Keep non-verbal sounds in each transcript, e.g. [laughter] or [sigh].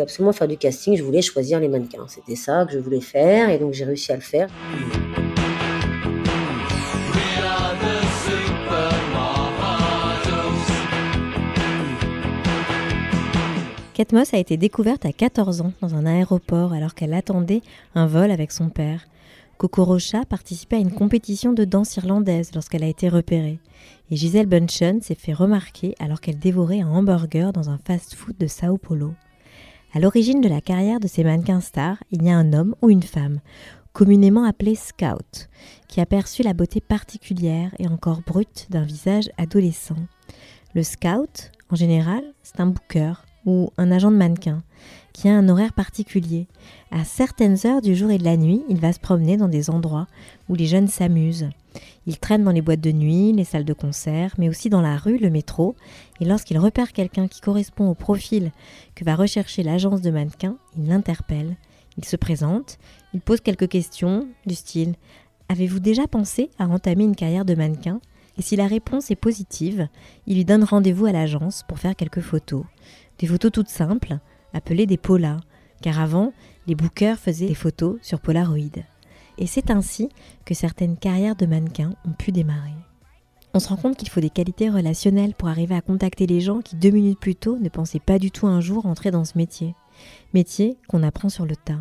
Absolument faire du casting, je voulais choisir les mannequins. C'était ça que je voulais faire et donc j'ai réussi à le faire. Kate Moss a été découverte à 14 ans dans un aéroport alors qu'elle attendait un vol avec son père. Coco Rocha participait à une compétition de danse irlandaise lorsqu'elle a été repérée. Et Gisèle Bunchen s'est fait remarquer alors qu'elle dévorait un hamburger dans un fast-food de Sao Paulo. À l'origine de la carrière de ces mannequins stars, il y a un homme ou une femme, communément appelé scout, qui a perçu la beauté particulière et encore brute d'un visage adolescent. Le scout, en général, c'est un booker ou un agent de mannequin qui a un horaire particulier. À certaines heures du jour et de la nuit, il va se promener dans des endroits où les jeunes s'amusent. Il traîne dans les boîtes de nuit, les salles de concert, mais aussi dans la rue, le métro, et lorsqu'il repère quelqu'un qui correspond au profil que va rechercher l'agence de mannequins, il l'interpelle. Il se présente, il pose quelques questions du style Avez-vous déjà pensé à entamer une carrière de mannequin? Et si la réponse est positive, il lui donne rendez-vous à l'agence pour faire quelques photos. Des photos toutes simples, appelées des polas, car avant, les bookers faisaient des photos sur Polaroid. Et c'est ainsi que certaines carrières de mannequins ont pu démarrer. On se rend compte qu'il faut des qualités relationnelles pour arriver à contacter les gens qui deux minutes plus tôt ne pensaient pas du tout un jour entrer dans ce métier. Métier qu'on apprend sur le tas.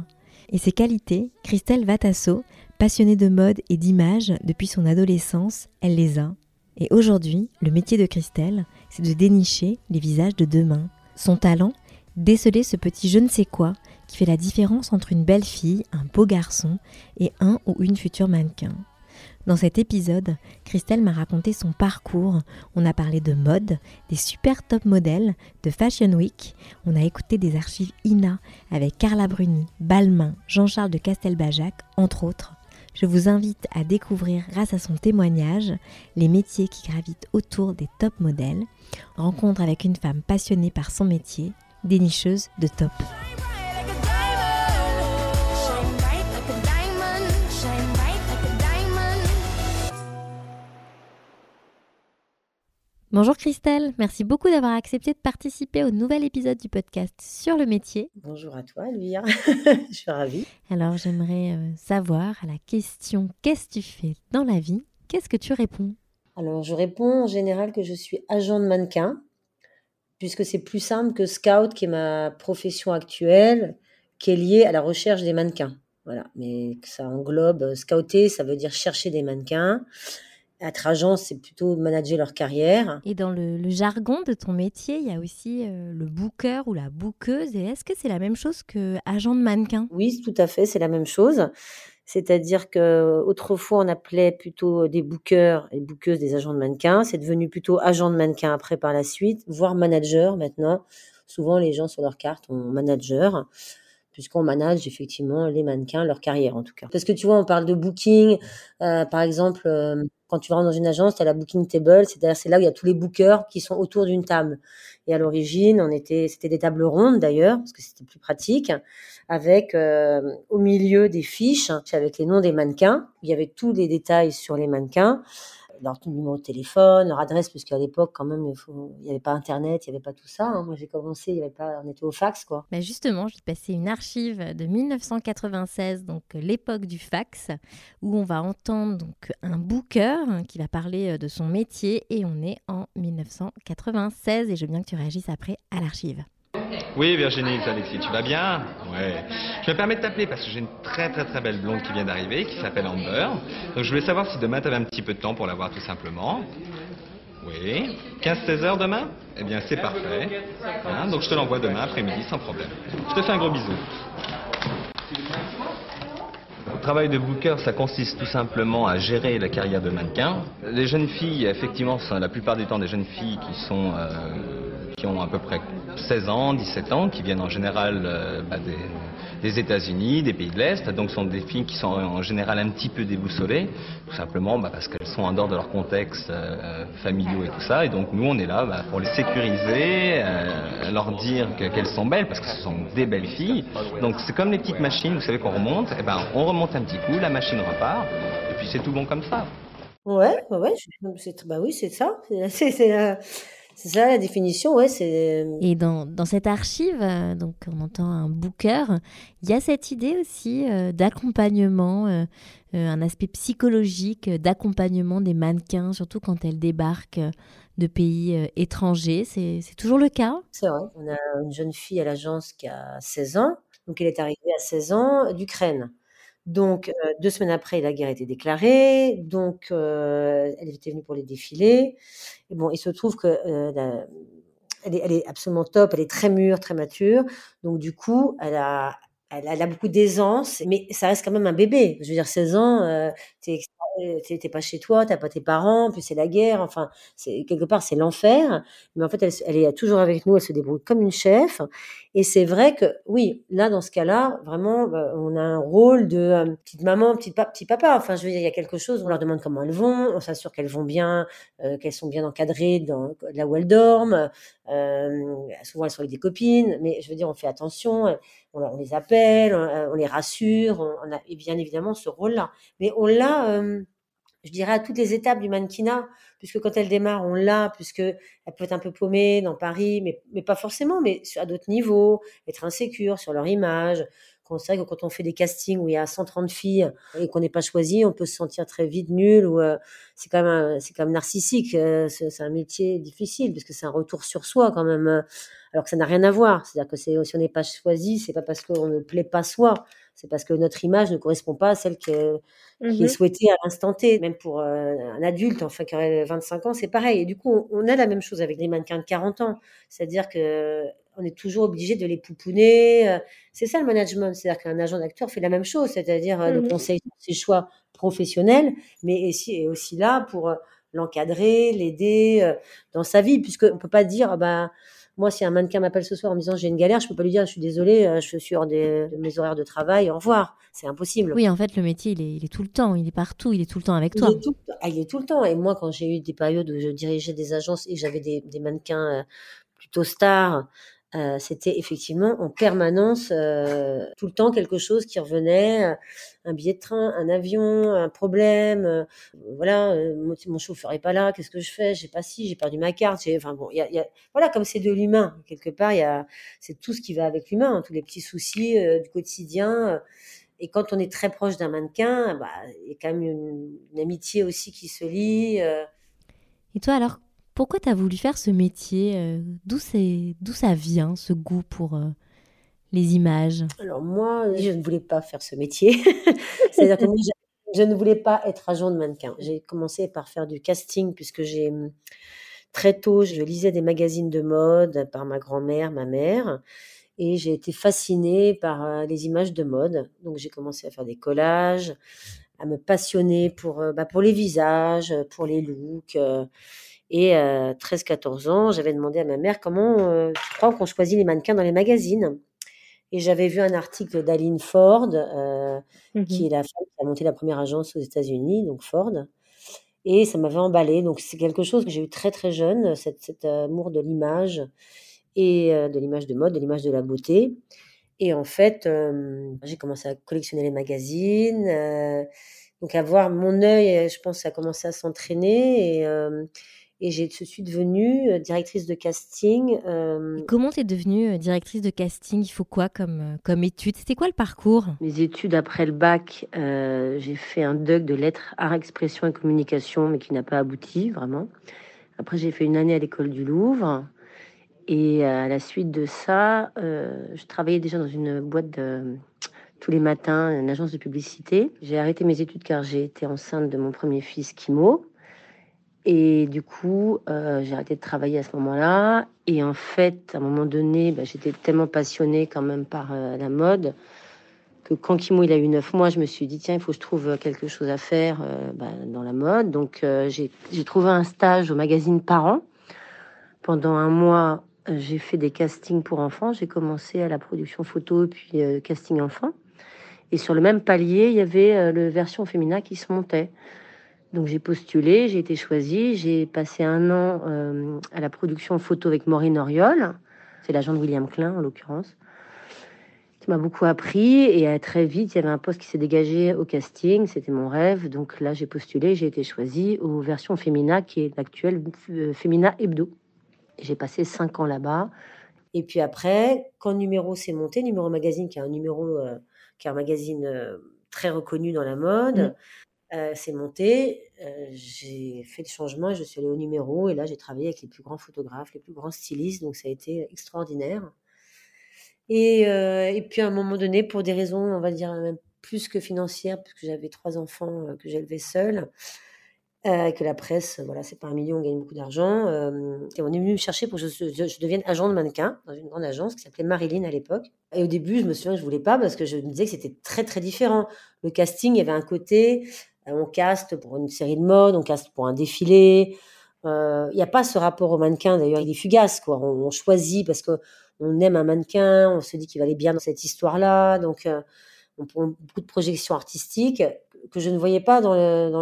Et ces qualités, Christelle Vatasso, passionnée de mode et d'image depuis son adolescence, elle les a. Et aujourd'hui, le métier de Christelle, c'est de dénicher les visages de demain. Son talent, déceler ce petit je ne sais quoi qui fait la différence entre une belle fille, un beau garçon et un ou une future mannequin. Dans cet épisode, Christelle m'a raconté son parcours. On a parlé de mode, des super top modèles, de Fashion Week. On a écouté des archives INA avec Carla Bruni, Balmain, Jean-Charles de Castelbajac, entre autres. Je vous invite à découvrir, grâce à son témoignage, les métiers qui gravitent autour des top modèles. Rencontre avec une femme passionnée par son métier, dénicheuse de top. Bonjour Christelle, merci beaucoup d'avoir accepté de participer au nouvel épisode du podcast sur le métier. Bonjour à toi, Elvire. [laughs] je suis ravie. Alors j'aimerais euh, savoir à la question qu'est-ce que tu fais dans la vie? Qu'est-ce que tu réponds? Alors je réponds en général que je suis agent de mannequin, puisque c'est plus simple que scout, qui est ma profession actuelle, qui est liée à la recherche des mannequins. Voilà, mais ça englobe euh, scouter, ça veut dire chercher des mannequins être agent, c'est plutôt manager leur carrière. Et dans le, jargon de ton métier, il y a aussi euh, le booker ou la bookeuse. Et est-ce que c'est la même chose que agent de mannequin? Oui, tout à fait, c'est la même chose. C'est-à-dire que autrefois on appelait plutôt des bookers et bookeuses des agents de mannequins. C'est devenu plutôt agent de mannequin après par la suite, voire manager maintenant. Souvent les gens sur leur carte ont manager puisqu'on manage effectivement les mannequins, leur carrière en tout cas. Parce que tu vois, on parle de booking, euh, par exemple, euh, quand tu rentres dans une agence, tu as la booking table, c'est-à-dire c'est là où il y a tous les bookers qui sont autour d'une table. Et à l'origine, on était, c'était des tables rondes d'ailleurs, parce que c'était plus pratique, avec euh, au milieu des fiches avec les noms des mannequins. Il y avait tous les détails sur les mannequins leur numéro de téléphone, leur adresse, puisqu'à l'époque, quand même, il n'y avait pas Internet, il n'y avait pas tout ça. Hein. Moi, j'ai commencé, y avait pas, on était au fax, quoi. Mais justement, je vais passer une archive de 1996, donc l'époque du fax, où on va entendre donc un booker qui va parler euh, de son métier, et on est en 1996, et je veux bien que tu réagisses après à l'archive. Oui, Virginie, c'est Alexis, tu vas bien? Ouais. Je me permets de t'appeler parce que j'ai une très très très belle blonde qui vient d'arriver, qui s'appelle Amber. Donc je voulais savoir si demain tu avais un petit peu de temps pour la voir tout simplement. Oui. 15-16 heures demain? Eh bien, c'est parfait. Hein, donc je te l'envoie demain après-midi sans problème. Je te fais un gros bisou. travail de booker, ça consiste tout simplement à gérer la carrière de mannequin. Les jeunes filles, effectivement, sont la plupart du temps des jeunes filles qui sont euh, qui ont à peu près 16 ans, 17 ans, qui viennent en général euh, bah, des, des États-Unis, des pays de l'Est, donc sont des filles qui sont en général un petit peu déboussolées, tout simplement bah, parce qu'elles sont en dehors de leur contexte euh, familiaux et tout ça, et donc nous on est là bah, pour les sécuriser, euh, leur dire que- qu'elles sont belles, parce que ce sont des belles filles, donc c'est comme les petites machines, vous savez qu'on remonte, et ben on remonte un petit coup, la machine repart, et puis c'est tout bon comme ça. Ouais, ouais, bah oui, c'est ça. [laughs] c'est, euh, ça la définition, ouais, c'est. Et dans, dans cette archive, euh, donc on entend un booker, il y a cette idée aussi euh, d'accompagnement, euh, euh, un aspect psychologique euh, d'accompagnement des mannequins, surtout quand elles débarquent euh, de pays euh, étrangers. C'est c'est toujours le cas? C'est vrai. On a une jeune fille à l'agence qui a 16 ans. Donc, elle est arrivée à 16 ans d'Ukraine. Donc, euh, deux semaines après, la guerre était déclarée. Donc, euh, elle était venue pour les défilés. Bon, il se trouve que euh, elle, est, absolument top. Elle est très mûre, très mature. Donc, du coup, elle a, a- a beaucoup d'aisance. Mais ça reste quand même un bébé. Je veux dire, 16 ans, t'es pas chez toi, t'as pas tes parents, puis c'est la guerre. Enfin, c'est quelque part, c'est l'enfer. Mais en fait, elle, elle est toujours avec nous, elle se débrouille comme une chef. Et c'est vrai que, oui, là, dans ce cas-là, vraiment, bah, on a un rôle de euh, petite maman, petite petit papa. Enfin, je veux dire, il y a quelque chose, on leur demande comment elles vont, on s'assure qu'elles vont bien, euh, qu'elles sont bien encadrées dans là où elles dorment. Euh, souvent, elles sont avec des copines, mais je veux dire, on fait attention, on, les appelle, on, les rassure, on, on a bien évidemment ce rôle-là. Mais on l'a, je dirais, à toutes les étapes du mannequinat, puisque quand elle démarre, on l'a, puisque elle peut être un peu paumée dans Paris, mais, pas forcément, mais à d'autres niveaux, être insécure sur leur image. Qu'on sait que quand on fait des castings où il y a 130 filles et qu'on n'est pas choisi, on peut se sentir très vite nul ou euh, c'est quand même c'est narcissique. euh, c'est c'est un métier difficile parce que c'est un retour sur soi quand même, euh, alors que ça n'a rien à voir. C'est-à-dire que c'est si on n'est pas choisi, c'est pas parce qu'on ne plaît pas soi, c'est parce que notre image ne correspond pas à celle que, qui est Mhm. souhaitée à l'instant T. Même pour euh, un adulte, enfin qui aurait 25 ans, c'est pareil. Et du coup, on, a la même chose avec les mannequins de 40 ans, c'est-à-dire que on est toujours obligé de les pouponner. euh, C'est ça le management, c'est-à-dire qu'un agent d'acteur fait la même chose, c'est-à-dire euh, le Mhm. conseil sur ses choix professionnels, mais aussi, est aussi là pour l'encadrer, l'aider dans sa vie, puisque on peut pas dire, ah bah, moi, si un mannequin m'appelle ce soir en me disant j'ai une galère, je peux pas lui dire je suis désolée, euh, je suis hors des, de mes horaires de travail, au revoir. C'est impossible. Oui, en fait, le métier, il est, il est tout le temps, il est partout, il est tout le temps avec Il toi. est, tout, ah, il est tout le temps. Et moi, quand j'ai eu des périodes où je dirigeais des agences et j'avais des, des mannequins euh, plutôt stars, euh, c'était effectivement en permanence, euh, tout le temps quelque chose qui revenait, euh, un billet de train, un avion, un problème, voilà, mon, chauffeur est pas là, qu'est-ce que je fais? J'ai pas si, j'ai perdu ma carte, enfin bon, voilà, comme c'est de l'humain quelque part, c'est tout ce qui va avec l'humain, hein, tous les petits soucis du quotidien. et quand on est très proche d'un mannequin, bah, il y a quand même une, amitié aussi qui se lie. Et toi, alors, pourquoi tu as voulu faire ce métier euh, D'où ça vient, ce goût pour euh, les images? Alors moi, je ne voulais pas faire ce métier. [laughs] C'est-à-dire que je, ne voulais pas être agent de mannequin. J'ai commencé par faire du casting puisque j'ai hum, très tôt, je lisais des magazines de mode par ma grand-mère, ma mère. Et j'ai été fascinée par euh, les images de mode. Donc j'ai commencé à faire des collages, à me passionner pour, bah, pour les visages, pour les looks. Euh. Et à 13-14 ans, j'avais demandé à ma mère comment euh, tu crois qu'on choisit les mannequins dans les magazines? Et j'avais vu un article d'Aline Ford, euh, qui est la femme qui a monté la première agence aux États-Unis, donc Ford. Et ça m'avait emballé. Donc c'est quelque chose que j'ai eu très très jeune, cet, cet amour de l'image et euh, de l'image de mode, de l'image de la beauté. Et en fait, euh, j'ai commencé à collectionner les magazines, euh, donc à voir mon œil, euh, je pense, ça a commencé à s'entraîner et, euh, et j'ai, je suis devenue euh, directrice de casting. euh, Comment tu es devenue euh, directrice de casting? Il faut quoi comme, comme étude? C'était quoi le parcours? Mes études après le bac, euh, j'ai fait un DUC de lettres, art, expression et communication, mais qui n'a pas abouti vraiment. Après, j'ai fait une année à l'école du Louvre. Et à la suite de ça, euh, je travaillais déjà dans une boîte de, tous les matins, une agence de publicité. J'ai arrêté mes études car j'ai été enceinte de mon premier fils, Kimo. Et du coup, euh, j'ai arrêté de travailler à ce moment-là. Et en fait, à un moment donné, bah, j'étais tellement passionnée quand même par euh, la mode que quand Kimo il a eu 9 mois, je me suis dit tiens, il faut que je trouve quelque chose à faire euh, bah, dans la mode. Donc j'ai trouvé un stage au magazine Parents. Pendant un mois, j'ai fait des castings pour enfants. J'ai commencé à la production photo puis casting enfant. Et sur le même palier, il y avait le version féminin qui se montait. Donc j'ai postulé, j'ai été choisie, j'ai passé un an à la production photo avec Maureen Oriol, c'est l'agent de William Klein en l'occurrence m'a beaucoup appris et euh, très vite, il y avait un poste qui s'est dégagé au casting. C'était mon rêve. Donc là, j'ai postulé, j'ai été choisie aux versions Femina, qui est l'actuelle euh, Femina Hebdo. J'ai passé cinq ans là-bas. Et puis après, quand Numéro s'est monté, Numéro Magazine, qui est un numéro, euh, qui est un magazine très reconnu dans la mode, mmh. S'est monté. j'ai fait le changement je suis allée au numéro. Et là, j'ai travaillé avec les plus grands photographes, les plus grands stylistes. Donc ça a été extraordinaire. Et, euh, puis à un moment donné, pour des raisons, on va dire même plus que financières, parce que j'avais trois enfants euh, que j'élevais seule, euh, que la presse, voilà, c'est pas un million, on gagne beaucoup d'argent. Euh, et on est venu me chercher pour que je, devienne agent de mannequin dans une grande agence qui s'appelait Marilyn à l'époque. Et au début, je me souviens, je voulais pas parce que je me disais que c'était très très différent. Le casting, il y avait un côté, on caste pour une série de mode, on caste pour un défilé. Il n'y a pas ce rapport au mannequin, d'ailleurs, il est fugace, quoi. On, choisit parce que on aime un mannequin, on se dit qu'il va bien dans cette histoire-là. Donc, euh, on prend beaucoup de projections artistiques que je ne voyais pas dans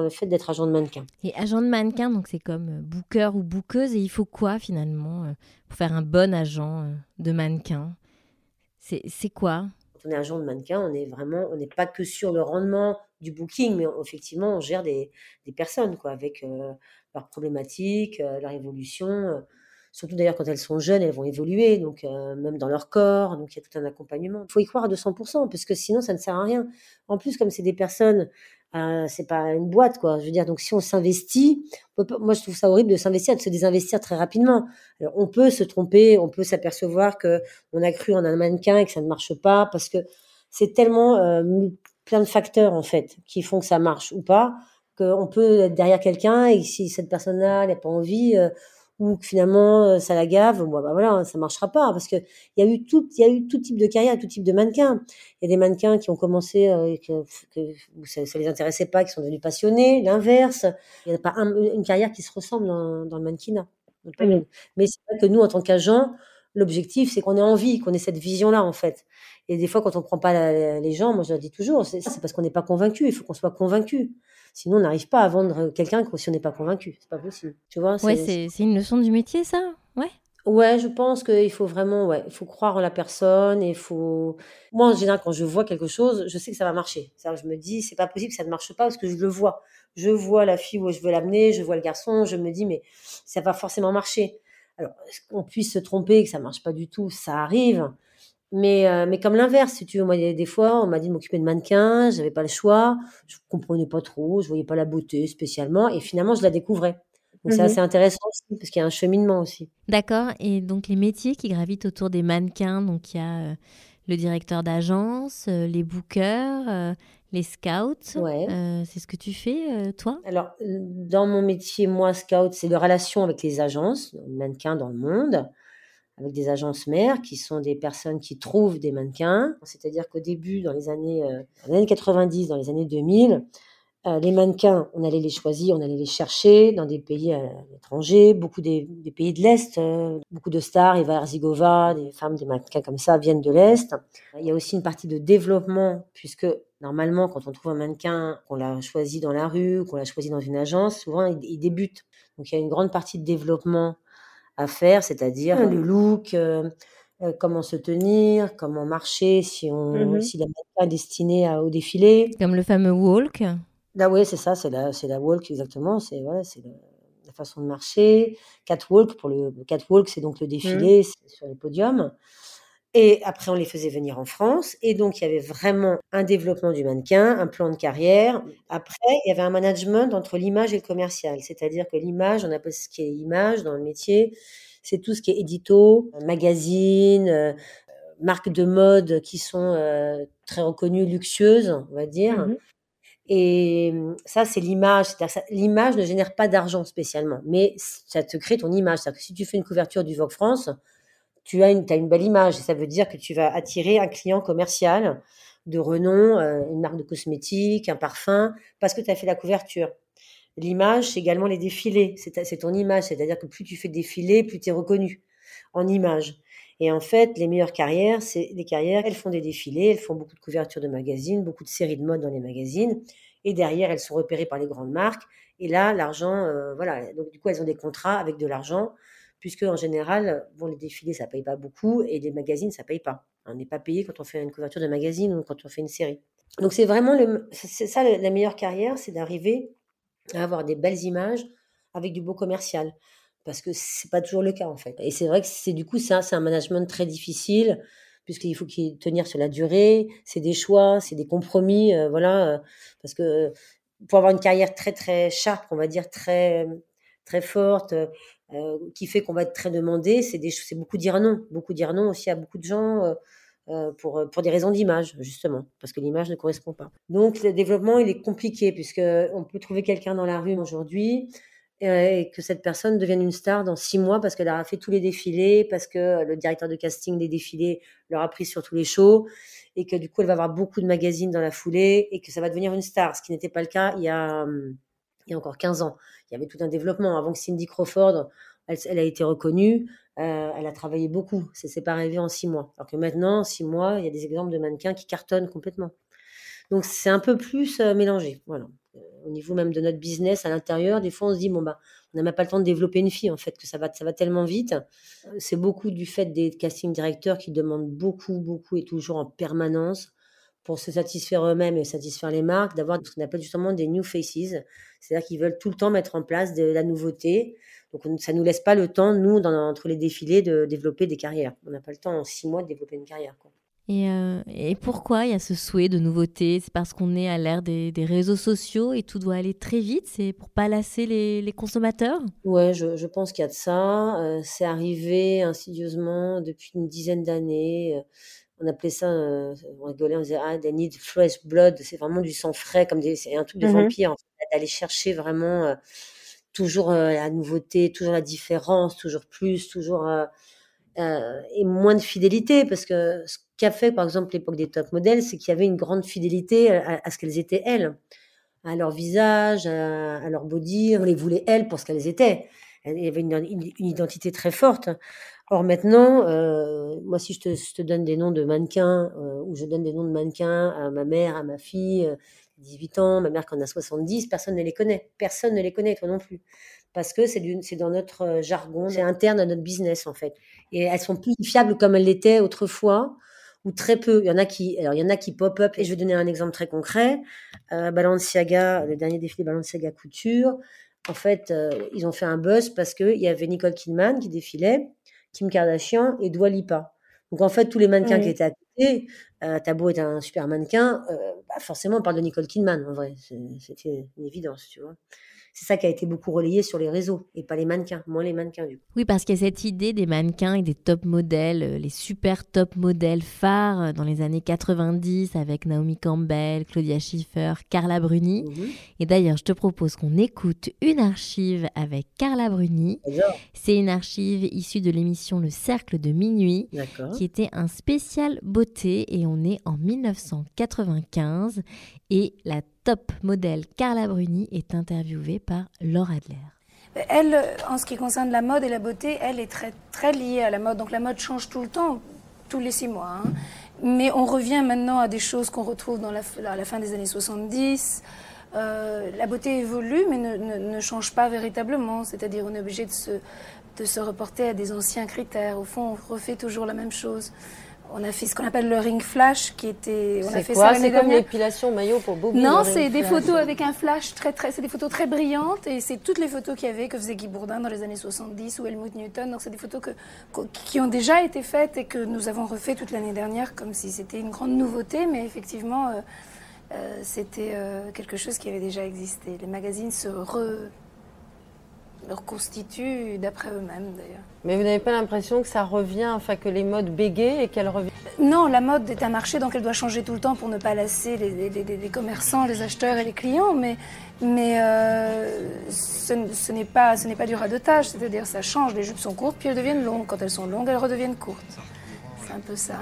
le, fait d'être agent de mannequin. Et agent de mannequin, donc c'est comme euh, booker ou bookeuse, et il faut quoi finalement euh, pour faire un bon agent de mannequin? C'est quoi? On est agent de mannequin, on est vraiment, on n'est pas que sur le rendement du booking, mais effectivement, on gère des, personnes quoi, avec leurs problématiques, leur évolution surtout d'ailleurs quand elles sont jeunes, elles vont évoluer, donc euh, même dans leur corps, donc il y a tout un accompagnement. Il faut y croire à 200%, parce que sinon ça ne sert à rien. En plus, comme c'est des personnes, euh, c'est pas une boîte, quoi. Je veux dire, donc si on s'investit, moi je trouve ça horrible de s'investir, de se désinvestir très rapidement. Alors, on peut se tromper, on peut s'apercevoir que on a cru en un mannequin et que ça ne marche pas, parce que c'est tellement euh, plein de facteurs en fait qui font que ça marche ou pas qu'on peut être derrière quelqu'un et si cette personne-là n'a pas envie, euh, ou que finalement euh, ça la gave, bon, bah voilà, ça marchera pas parce que il y a eu tout, il y a eu tout type de carrière, tout type de mannequins. Il y a des mannequins qui ont commencé euh, que, que ça, ça, les intéressait pas, qui sont devenus passionnés. L'inverse, il n'y a pas une carrière qui se ressemble dans, dans le mannequinat. Mais c'est vrai que nous, en tant qu'agents, l'objectif, c'est qu'on ait envie, qu'on ait cette vision-là, en fait. Et des fois, quand on prend pas les gens, moi je leur dis toujours, c'est parce qu'on n'est pas convaincu. Il faut qu'on soit convaincu. Sinon, on n'arrive pas à vendre quelqu'un si on n'est pas convaincu. C'est pas possible. Tu vois Ouais, c'est une leçon du métier, ça? Ouais. Ouais, je pense qu'il faut vraiment, ouais, il faut croire en la personne et faut. Moi, en général, quand je vois quelque chose, je sais que ça va marcher. Ça, je me dis, c'est pas possible que ça ne marche pas parce que je le vois. Je vois la fille où je veux l'amener, je vois le garçon, je me dis, mais ça va forcément marcher. Alors, qu'on puisse se tromper, que ça marche pas du tout, ça arrive. Mais, euh, mais comme l'inverse, si tu veux, moi, des fois, on m'a dit de m'occuper de mannequin, j'avais pas le choix, je comprenais pas trop, je voyais pas la beauté spécialement, et finalement, je la découvrais. Donc, c'est mmh assez intéressant aussi, parce qu'il y a un cheminement aussi. D'accord. Et donc, les métiers qui gravitent autour des mannequins, donc il y a euh, le directeur d'agence, euh, les bookers, les scouts. c'est ce que tu fais, toi? Alors, dans mon métier, moi, scout, c'est de relation avec les agences, mannequins dans le monde avec des agences mères qui sont des personnes qui trouvent des mannequins. C'est-à-dire qu'au début, dans les années, euh, les années 90, dans les années 2000, euh, les mannequins, on allait les choisir, on allait les chercher dans des pays euh, étrangers, beaucoup des, pays de l'Est, euh, beaucoup de stars, Eva Herzigova, des femmes, des mannequins comme ça viennent de l'Est. Il y a aussi une partie de développement, puisque normalement, quand on trouve un mannequin, qu'on l'a choisi dans la rue, qu'on l'a choisi dans une agence, souvent il, il débute. Donc il y a une grande partie de développement à faire, c'est-à-dire le look, euh, euh, comment se tenir, comment marcher, si on, mmh si la est destinée à, au défilé. Comme le fameux walk. Ah oui, c'est ça, c'est la, c'est la walk exactement. C'est voilà, c'est la façon de marcher. Catwalk pour le, le catwalk, c'est donc le mmh. défilé sur les podiums. Et après, on les faisait venir en France. Et donc, il y avait vraiment un développement du mannequin, un plan de carrière. Après, il y avait un management entre l'image et le commercial. C'est-à-dire que l'image, on appelle ce qui est image dans le métier, c'est tout ce qui est édito, magazine, euh, marques de mode qui sont euh, très reconnues, luxueuses, on va dire. Mmh et ça, c'est l'image. L'image ne génère pas d'argent spécialement, mais ça te crée ton image. C'est-à-dire que si tu fais une couverture du Vogue France, tu as une, une belle image. Ça veut dire que tu vas attirer un client commercial de renom, euh, une marque de cosmétiques, un parfum, parce que tu as fait la couverture. L'image, c'est également les défilés. C'est ton image, c'est-à-dire que plus tu fais défiler, plus tu es reconnu en image. Et en fait, les meilleures carrières, c'est les carrières, elles font des défilés, elles font beaucoup de couvertures de magazines, beaucoup de séries de mode dans les magazines. Et derrière, elles sont repérées par les grandes marques. Et là, l'argent, euh, voilà. Donc, du coup, elles ont des contrats avec de l'argent, puisque en général, les défilés, ça paye pas beaucoup, et les magazines, ça paye pas. On n'est pas payé quand on fait une couverture de magazine ou quand on fait une série. Donc, c'est vraiment le, c'est ça la meilleure carrière, c'est d'arriver à avoir des belles images avec du beau commercial parce que c'est pas toujours le cas en fait. Et c'est vrai que c'est du coup ça, c'est un management très difficile puisqu'il faut tenir sur la durée, c'est des choix, c'est des compromis, euh, voilà, euh, parce que pour avoir une carrière très très sharp, on va dire très très forte, euh, qui fait qu'on va être très demandé, c'est beaucoup dire non, beaucoup dire non aussi à beaucoup de gens. pour, pour des raisons d'image, justement, parce que l'image ne correspond pas. Donc, le développement, il est compliqué, puisque on peut trouver quelqu'un dans la rue aujourd'hui, et que cette personne devienne une star dans six mois parce qu'elle aura fait tous les défilés, parce que le directeur de casting des défilés leur a pris sur tous les shows, et que du coup elle va avoir beaucoup de magazines dans la foulée, et que ça va devenir une star, ce qui n'était pas le cas il y a, il y a encore 15 ans. Il y avait tout un développement. Avant que Cindy Crawford, elle, a été reconnue, euh, elle a travaillé beaucoup. Ça s'est pas arrivé en six mois. Alors que maintenant, en six mois, il y a des exemples de mannequins qui cartonnent complètement. Donc c'est un peu plus euh, mélangé. Voilà au niveau même de notre business à l'intérieur, des fois on se dit bon bah on n'a même pas le temps de développer une fille en fait que ça va ça va tellement vite. C'est beaucoup du fait des casting directeurs qui demandent beaucoup beaucoup et toujours en permanence pour se satisfaire eux-mêmes et satisfaire les marques, d'avoir ce qu'on appelle justement des new faces, c'est-à-dire qu'ils veulent tout le temps mettre en place de la nouveauté. Donc ça nous laisse pas le temps nous dans, entre les défilés de développer des carrières. On n'a pas le temps en six mois de développer une carrière. Quoi. Et, euh, et, pourquoi il y a ce souhait de nouveauté? C'est parce qu'on est à l'ère des, des, réseaux sociaux et tout doit aller très vite? C'est pour pas lasser les, les consommateurs? Ouais, je, je pense qu'il y a de ça. Euh, c'est arrivé insidieusement depuis une dizaine d'années. Euh, on appelait ça, euh, on rigolait, on disait ah, they need fresh blood. C'est vraiment du sang frais, comme c'est un truc de mmh vampire. En fait, d'aller chercher vraiment toujours la nouveauté, toujours la différence, toujours plus, toujours et moins de fidélité parce que qu'a fait, par exemple, l'époque des top modèles, c'est qu'il y avait une grande fidélité à, ce qu'elles étaient elles, à leur visage, à, leur body. On les voulait elles pour ce qu'elles étaient. Il y avait une, identité très forte. Or maintenant, euh, moi, si je te, donne des noms de mannequins, euh, ou je donne des noms de mannequins à ma mère, à ma fille, 18 euh, ans, ma mère qui en a 70, personne ne les connaît. Personne ne les connaît, toi non plus. Parce que c'est dans notre jargon, c'est interne à notre business, en fait. Et elles sont plus fiables comme elles l'étaient autrefois ou très peu. Il y en a qui, alors il y en a qui pop up. Et je vais donner un exemple très concret. Balenciaga, le dernier défilé Balenciaga Couture. En fait, ils ont fait un buzz parce que il y avait Nicole Kidman qui défilait, Kim Kardashian et Dua Lipa. Donc en fait, tous les mannequins qui étaient à côté, euh, Tabo est un super mannequin, euh, bah forcément on parle de Nicole Kidman en vrai. C'était une évidence, tu vois c'est ça qui a été beaucoup relayé sur les réseaux et pas les mannequins, moins les mannequins du coup. Oui, parce qu'il y a cette idée des mannequins et des top modèles, euh, les super top modèles phares euh, dans les années 90 avec Naomi Campbell, Claudia Schiffer, Carla Bruni. Mhm. Et d'ailleurs, je te propose qu'on écoute une archive avec Carla Bruni. C'est une archive issue de l'émission Le Cercle de Minuit, qui était un spécial beauté et on est en 1995 et la top modèle Carla Bruni est interviewée par Laura Adler. Elle, en ce qui concerne la mode et la beauté, elle est très, très liée à la mode. Donc la mode change tout le temps, tous les six mois. Hein. Mais on revient maintenant à des choses qu'on retrouve à la fin des années 70. Euh, la beauté évolue, mais ne, change pas véritablement. C'est-à-dire, on est obligé de se, de se reporter à des anciens critères. Au fond, on refait toujours la même chose on a fait ce qu'on appelle le ring flash, qui était. On a fait quoi C'est comme l'épilation maillot pour Bobby. Non, c'est des photos avec un flash très très. C'est des photos très brillantes et c'est toutes les photos qu'il y avait que faisait Guy Bourdin dans les années 70 ou Helmut Newton. Donc c'est des photos que, qui ont déjà été faites et que nous avons refait toute l'année dernière comme si c'était une grande nouveauté, mais effectivement. Euh, euh, c'était euh, quelque chose qui avait déjà existé. Les magazines se re, reconstituent d'après eux-mêmes d'ailleurs. Mais vous n'avez pas l'impression que ça revient, enfin que les modes bégayent et qu'elles reviennent Non, la mode est un marché donc elle doit changer tout le temps pour ne pas lasser les, commerçants, les acheteurs et les clients. Mais, mais euh, ce, n'est pas, ce pas du radotage, c'est-à-dire ça change. Les jupes sont courtes puis elles deviennent longues. Quand elles sont longues, elles redeviennent courtes. C'est un peu ça.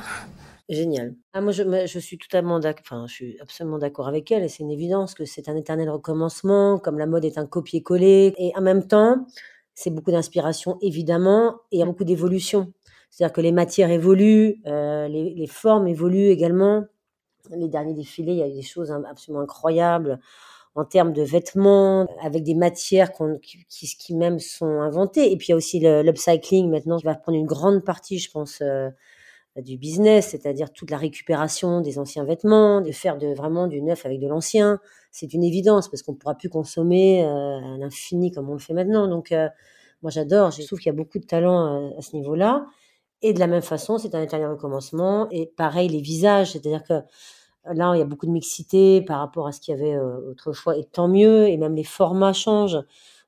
Génial. Ah, moi, je, je suis totalement d'accord. Enfin, je suis absolument d'accord avec elle. Et c'est une évidence que c'est un éternel recommencement, comme la mode est un copier-coller. Et en même temps, c'est beaucoup d'inspiration, évidemment, et il y a beaucoup d'évolution. C'est-à-dire que les matières évoluent, euh, les, les formes évoluent également. Les derniers défilés, il y a eu des choses absolument incroyables en termes de vêtements, avec des matières qui, même sont inventées. Et puis il y a aussi l'upcycling maintenant qui va prendre une grande partie, je pense, euh, du business, c'est-à-dire toute la récupération des anciens vêtements, de faire vraiment du neuf avec de l'ancien. C'est une évidence parce qu'on ne pourra plus consommer euh, à l'infini comme on le fait maintenant. Donc euh, moi j'adore, je trouve qu'il y a beaucoup de talent à, à ce niveau-là. Et de la même façon, c'est un éternel recommencement. Et pareil, les visages, c'est-à-dire que Là, il y a beaucoup de mixité par rapport à ce qu'il y avait euh, autrefois, et tant mieux. Et même les formats changent.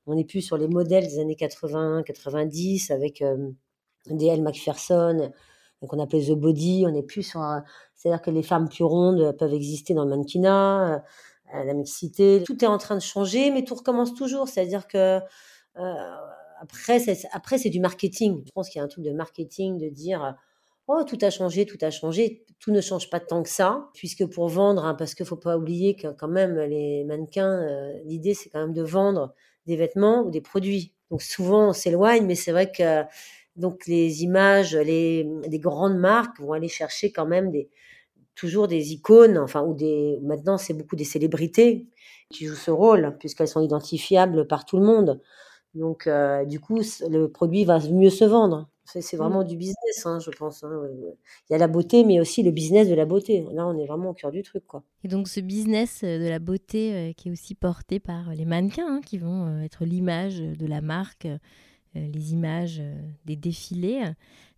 On n'est plus sur les modèles des années 80, 90 avec euh, des L. Macpherson qu'on appelait The Body. On n'est plus sur. C'est-à-dire que les femmes plus rondes peuvent exister dans le mannequinat, euh, la mixité. Tout est en train de changer, mais tout recommence toujours. C'est-à-dire que. euh, après, c'est, après, c'est du marketing. Je pense qu'il y a un truc de marketing de dire Oh, tout a changé, tout a changé. Tout ne change pas tant que ça, puisque pour vendre, hein, parce qu'il faut pas oublier que quand même les mannequins, euh, l'idée c'est quand même de vendre des vêtements ou des produits. Donc souvent on s'éloigne, mais c'est vrai que donc les images, les des grandes marques vont aller chercher quand même des toujours des icônes, enfin ou des maintenant c'est beaucoup des célébrités qui jouent ce rôle puisqu'elles sont identifiables par tout le monde. Donc euh, du coup le produit va mieux se vendre. C'est c'est vraiment du business, hein, je pense. hein. Il y a la beauté, mais aussi le business de la beauté. Là, on est vraiment au cœur du truc, quoi. Et donc ce business euh, de la beauté euh, qui est aussi porté par les mannequins, hein, qui vont être l'image de la marque, les images euh, des défilés.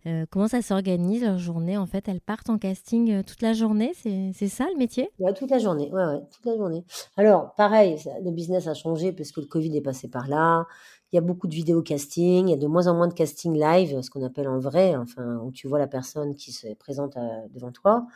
Euh, comment ça s'organise leur journée En fait, elles partent en casting euh, toute la journée? C'est ça le métier? Ouais, toute la journée. Ouais, toute la journée. Alors, pareil, le business a changé parce que le Covid est passé par là. Il y a beaucoup de vidéos casting. Il y a de moins en moins de casting live, ce qu'on appelle en vrai, enfin, où tu vois la personne qui se présente euh, devant toi.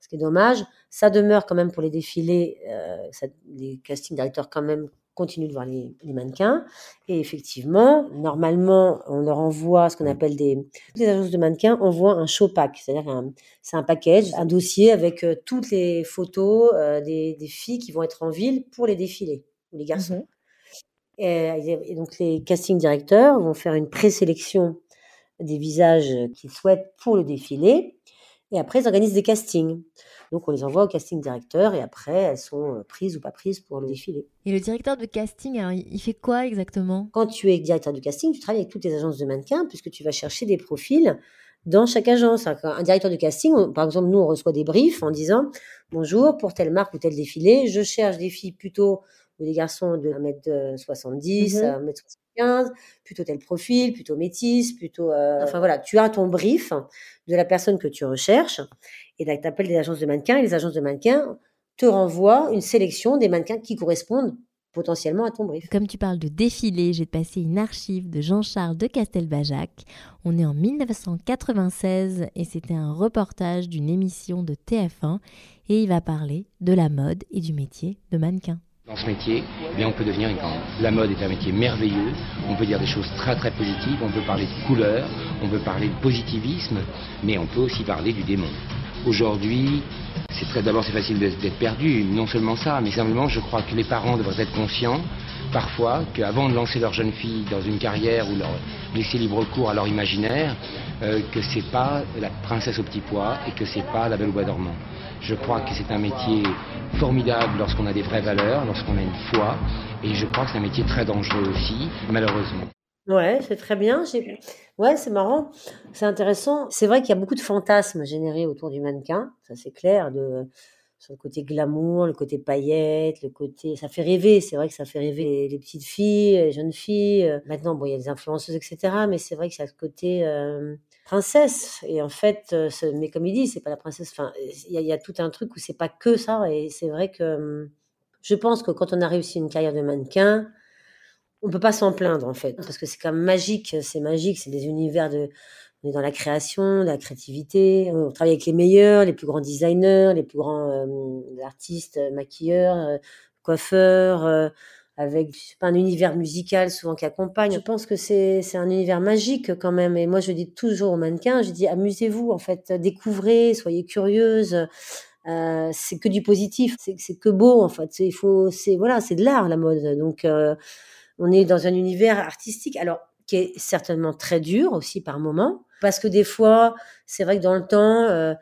Ce qui est dommage. Ça demeure quand même pour les défilés. euh, les casting directeurs, quand même, continuent de voir les, les mannequins. Et effectivement, normalement, on leur envoie ce qu'on appelle des. Toutes les agences de mannequins envoient un show pack, c'est-à-dire c'est un package, un dossier avec euh, toutes les photos euh, des, des filles qui vont être en ville pour les défilés, ou les garçons. Et, et donc les casting directeurs vont faire une présélection des visages qu'ils souhaitent pour le défilé. Et après, ils organisent des castings. Donc on les envoie au casting directeur et après, elles sont euh, prises ou pas prises pour le défilé. Et le directeur de casting, alors, il fait quoi exactement? Quand tu es directeur du casting, tu travailles avec toutes les agences de mannequins puisque tu vas chercher des profils dans chaque agence. Un un directeur de casting, on- par exemple, nous, on reçoit des briefs en disant Bonjour, pour telle marque ou tel défilé, je cherche des filles plutôt ou des garçons de 1m70 Mhm. à 1m75, plutôt tel profil, plutôt métis, plutôt. euh, Enfin voilà, tu as ton brief de la personne que tu recherches et là, tu appelles des agences de mannequins et les agences de mannequins te renvoient une sélection des mannequins qui correspondent potentiellement à ton brief. Comme tu parles de défilé, j'ai passé une archive de Jean-Charles de Castelbajac. On est en 1996 et c'était un reportage d'une émission de TF1 et il va parler de la mode et du métier de mannequin. Dans ce métier, bien, on peut devenir une. La mode est un métier merveilleux. On peut dire des choses très très positives. On peut parler de couleur. On peut parler de positivisme. Mais on peut aussi parler du démon. Aujourd'hui, c'est très d'abord c'est facile d'être d'être perdu. Non seulement ça, mais simplement je crois que les parents devraient être conscients parfois qu'avant de lancer leur jeune fille dans une carrière ou leur laisser libre cours à leur imaginaire, euh, que c'est pas la princesse au petit pois et que c'est pas la belle au bois dormant. Je crois que c'est un métier formidable lorsqu'on a des vraies valeurs, lorsqu'on a une foi, et je crois que c'est un métier très dangereux aussi, malheureusement. Ouais, c'est très bien. Ouais, c'est marrant. C'est intéressant. C'est vrai qu'il y a beaucoup de fantasmes générés autour du mannequin. Ça, c'est clair. De... Sur le côté glamour, le côté paillettes, le côté. Ça fait rêver. C'est vrai que ça fait rêver les, petites filles, les jeunes filles. Maintenant, bon, il y a des influenceuses, etc. Mais c'est vrai que ça a ce côté euh, princesse. Et en fait, euh, mais comme il dit, c'est pas la princesse. Enfin, il y, a- tout un truc où c'est pas que ça. Et c'est vrai que hum, je pense que quand on a réussi une carrière de mannequin, on peut pas s'en plaindre en fait, parce que c'est quand même magique, c'est magique, c'est des univers de, on est dans la création, la créativité, on travaille avec les meilleurs, les plus grands designers, les plus grands euh, artistes, maquilleurs, euh, coiffeurs, avec un univers musical souvent qui accompagne. Je pense que c'est un univers magique quand même. Et moi, je dis toujours aux mannequins, je dis amusez-vous en fait, découvrez, soyez curieuse. Euh, c'est que du positif, c'est que beau en fait. Il faut, c'est voilà, c'est de l'art la mode. Donc euh, on est dans un univers artistique, alors qui est certainement très dur aussi par moments, parce que des fois, c'est vrai que dans le temps. euh,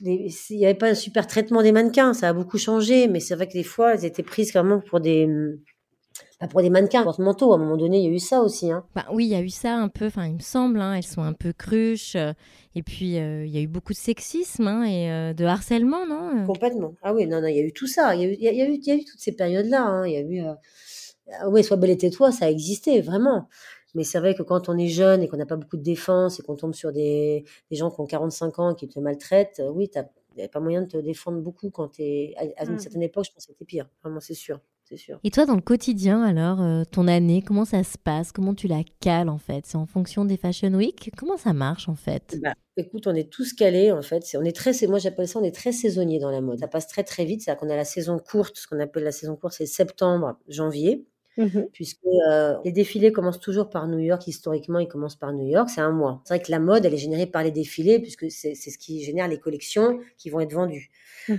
il n'y avait pas un super traitement des mannequins, ça a beaucoup changé, mais c'est vrai que des fois, elles étaient prises vraiment pour des, pas pour des mannequins porte-manteaux. À un moment donné, il y a eu ça aussi. Hein. Bah oui, il y a eu ça un peu, enfin il me semble, hein, elles sont un peu cruches. euh, et puis euh, il y a eu beaucoup de sexisme hein, et euh, de harcèlement, non Complètement. Ah oui, non, non, il y a eu tout ça. Il y a eu, il y a, il y a eu, il y a eu toutes ces périodes-là. Il y a eu, ah ouais, sois belle et tais-toi, ça a existé vraiment. Mais c'est vrai que quand on est jeune et qu'on n'a pas beaucoup de défense et qu'on tombe sur des, des gens qui ont 45 ans et qui te maltraitent, euh, oui, n'y a pas moyen de te défendre beaucoup quand tu es. À, à une Mm. certaine époque, je pense que c'était pire. Vraiment, c'est sûr. C'est sûr. Et toi, dans le quotidien, alors, euh, ton année, comment ça se passe? Comment tu la cales, en fait? C'est en fonction des Fashion Week? Comment ça marche, en fait? Bah, écoute, on est tous calés en fait. On est très, moi j'appelle ça, on est très saisonnier dans la mode. Ça passe très très vite. C'est-à-dire qu'on a la saison courte, ce qu'on appelle la saison courte, c'est septembre, janvier, puisque euh, les défilés commencent toujours par New York. Historiquement, ils commencent par New York. C'est un mois. C'est vrai que la mode, elle est générée par les défilés, puisque c'est ce qui génère les collections qui vont être vendues.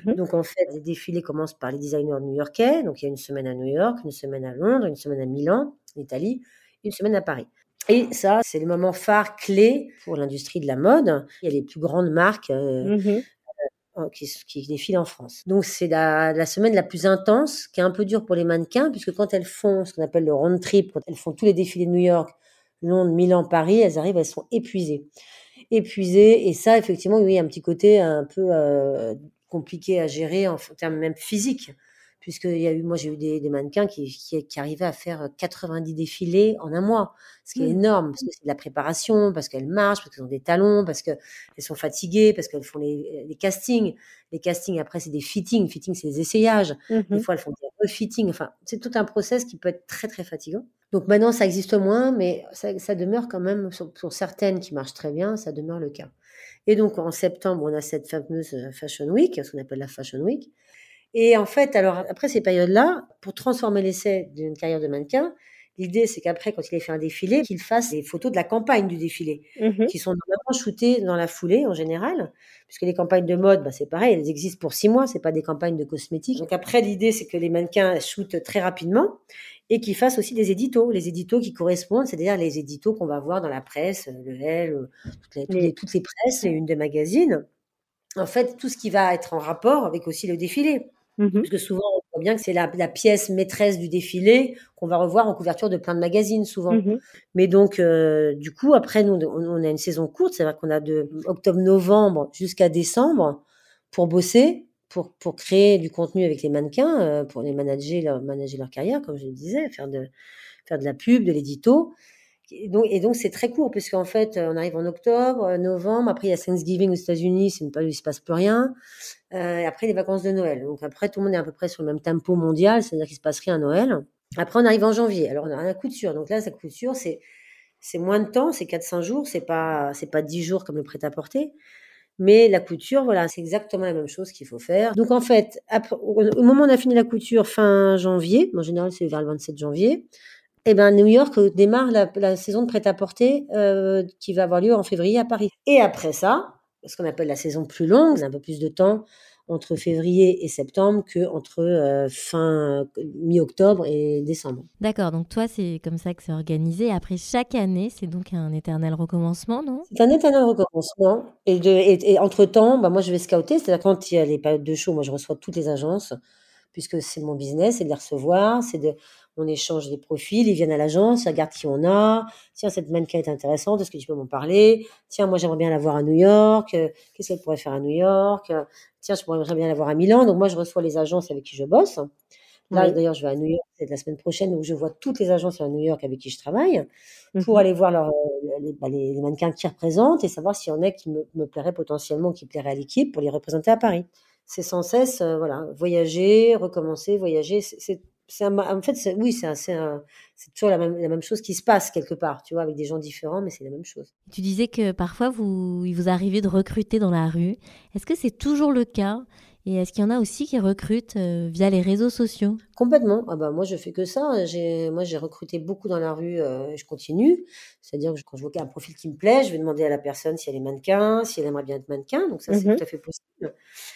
Donc en fait, les défilés commencent par les designers new-yorkais. Donc il y a une semaine à New York, une semaine à Londres, une semaine à Milan, en Italie, une semaine à Paris. Et ça, c'est les moments phares clés pour l'industrie de la mode. Il y a les plus grandes marques euh, euh, qui, qui défilent en France. Donc c'est la, la semaine la plus intense, qui est un peu dure pour les mannequins, puisque quand elles font ce qu'on appelle le road trip, quand elles font tous les défilés de New York, Londres, Milan, Paris, elles arrivent, elles sont épuisées. Épuisées, et ça, effectivement, oui, un petit côté un peu euh, compliqué à gérer en termes même physiques, puisque il y a eu, moi j'ai eu des, des mannequins qui, qui, qui arrivaient à faire 90 défilés en un mois, ce qui est Mm. énorme, parce que c'est de la préparation, parce qu'elles marchent, parce qu'elles ont des talons, parce qu'elles sont fatiguées, parce qu'elles font les, les castings. Les castings, après, c'est des fittings. Fitting, c'est des essayages. Des Mhm. fois, elles font des refittings. Enfin, c'est tout un process qui peut être très, très fatigant. Donc maintenant, ça existe moins, mais ça, ça demeure quand même, sur, sur certaines qui marchent très bien, ça demeure le cas. Et donc, en septembre, on a cette fameuse euh, Fashion Week, ce qu'on appelle la Fashion Week. Et en fait, alors, après ces périodes-là, pour transformer l'essai d'une carrière de mannequin, l'idée, c'est qu'après, quand il ait fait un défilé, qu'il fasse des photos de la campagne du défilé, Mhm. qui sont normalement shootées dans la foulée, en général, puisque les campagnes de mode, bah, c'est pareil, elles existent pour six mois, c'est pas des campagnes de cosmétiques. Donc après, l'idée, c'est que les mannequins shootent très rapidement et qu'ils fassent aussi des éditos, les éditos qui correspondent, c'est-à-dire les éditos qu'on va voir dans la presse, le L, euh, toutes les, toutes les, toutes les presses, les unes des magazines. En fait, tout ce qui va être en rapport avec aussi le défilé. Parce que souvent, on voit bien que c'est la, la pièce maîtresse du défilé qu'on va revoir en couverture de plein de magazines, souvent. Mhm. Mais donc, euh, du coup, après, nous, on, a une saison courte, c'est vrai qu'on a de octobre-novembre jusqu'à décembre pour bosser, pour, pour créer du contenu avec les mannequins, euh, pour les manager leur, manager leur carrière, comme je le disais, faire de, faire de la pub, de l'édito. Et donc, et donc c'est très court, puisqu'en fait, on arrive en octobre, euh, novembre, après il y a Thanksgiving aux États-Unis, c'est une période où il se passe plus rien, et après les vacances de Noël. Donc après, tout le monde est à peu près sur le même tempo mondial, c'est-à-dire qu'il se passe rien à Noël. Après, on arrive en janvier, alors on a la couture. Donc là, la couture, c'est c'est moins de temps, c'est 4-5 jours, c'est pas c'est pas 10 jours comme le prêt-à-porter. Mais la couture, voilà, c'est exactement la même chose qu'il faut faire. Donc en fait, au moment où on a fini la couture fin janvier, en général c'est vers le 27 janvier, eh ben New York euh, démarre la, la saison de prêt-à-porter euh, qui va avoir lieu en février à Paris. Et après ça, ce qu'on appelle la saison plus longue, c'est un peu plus de temps entre février et septembre que entre euh, fin mi-octobre et décembre. D'accord, donc toi, c'est comme ça que c'est organisé. Après chaque année, c'est donc un éternel recommencement, non? C'est un éternel recommencement. Et, de, et, et entre-temps, bah, moi, je vais scouter. C'est-à-dire, quand il y a les périodes de show, moi, je reçois toutes les agences, puisque c'est mon business, c'est de les recevoir, c'est de, on échange des profils, ils viennent à l'agence, ils regardent qui on a. Tiens, cette mannequin est intéressante, est-ce que tu peux m'en parler? Tiens, moi, j'aimerais bien la voir à New York. Qu'est-ce qu'elle pourrait faire à New York? Tiens, je pourrais bien la voir à Milan. Donc, moi, je reçois les agences avec qui je bosse. Là, Oui. d'ailleurs, je vais à New York, c'est la semaine prochaine, où je vois toutes les agences à New York avec qui je travaille, pour Mhm. aller voir leur, euh, les, bah, les- mannequins qui représentent et savoir s'il y en a qui me, me plairaient potentiellement, qui plairaient à l'équipe pour les représenter à Paris. C'est sans cesse, euh, voilà, voyager, recommencer, voyager. C'est en fait, oui, c'est, toujours la même, chose qui se passe quelque part, tu vois, avec des gens différents, mais c'est la même chose. Tu disais que parfois, il vous arrivait de recruter dans la rue. Est-ce que c'est toujours le cas Et est-ce qu'il y en a aussi qui recrutent euh, via les réseaux sociaux? Complètement. Ah bah moi je fais que ça. J'ai moi j'ai recruté beaucoup dans la rue. euh, je continue. C'est-à-dire que quand je vois qu'il y a un profil qui me plaît, je vais demander à la personne si elle est mannequin, si elle aimerait bien être mannequin. Donc ça c'est Mhm. tout à fait possible.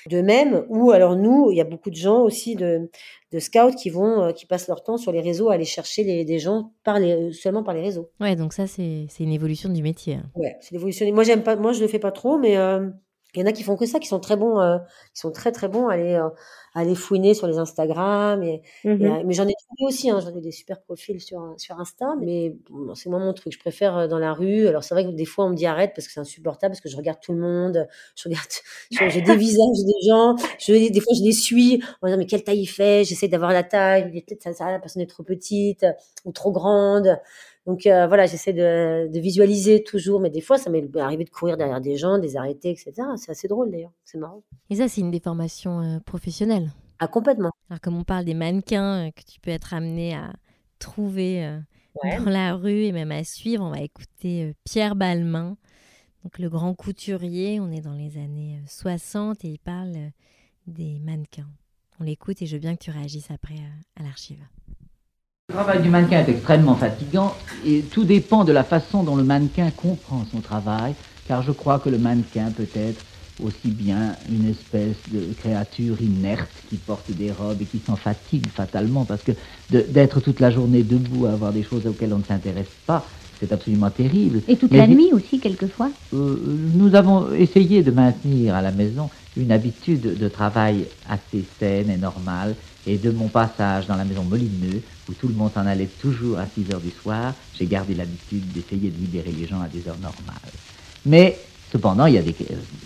De même, ou alors nous, il y a beaucoup de gens aussi de, de scouts qui vont euh, qui passent leur temps sur les réseaux à aller chercher les, des gens par les, seulement par les réseaux. Ouais, donc ça, c'est c'est une évolution du métier. hein. Ouais, c'est l'évolution. Moi, j'aime pas, moi, je le fais pas trop, mais euh, il y en a qui font que ça, qui sont très bons, euh, qui sont très très bons à aller, euh, à aller fouiner sur les Instagram. Et, euh, mais j'en ai trouvé aussi, hein, j'en ai des super profils sur, sur Insta, mais bon, c'est moi mon truc. Je préfère euh, dans la rue. Alors c'est vrai que des fois on me dit arrête parce que c'est insupportable, parce que je regarde tout le monde, je regarde, [laughs] je, je dévisage des [laughs] gens, je, des fois je les suis en disant mais quelle taille il fait, j'essaie d'avoir la taille, peut-être ça, ça, la personne est trop petite ou trop grande. Donc euh, voilà, j'essaie de, de visualiser toujours, mais des fois, ça m'est arrivé de courir derrière des gens, des arrêter, etc. C'est assez drôle d'ailleurs, c'est marrant. Et ça, c'est une des formations euh, professionnelles. Ah, complètement. Alors, comme on parle des mannequins euh, que tu peux être amené à trouver Ouais. dans la rue et même à suivre, on va écouter Pierre Balmain, donc le grand couturier. On est dans les années euh, 60 et il parle des mannequins. On l'écoute et je veux bien que tu réagisses après à l'archive. Le travail du mannequin est extrêmement fatigant et tout dépend de la façon dont le mannequin comprend son travail, car je crois que le mannequin peut être aussi bien une espèce de créature inerte qui porte des robes et qui s'en fatigue fatalement, parce que d'être toute la journée debout à avoir des choses auxquelles on ne s'intéresse pas, c'est absolument terrible. Et toute Mais la nuit aussi, quelquefois. euh, nous avons essayé de maintenir à la maison une habitude de travail assez saine et normale. Et de mon passage dans la maison Molineux, où tout le monde s'en allait toujours à 6 heures du soir, j'ai gardé l'habitude d'essayer de libérer les gens à des heures normales. Mais cependant, il y a des,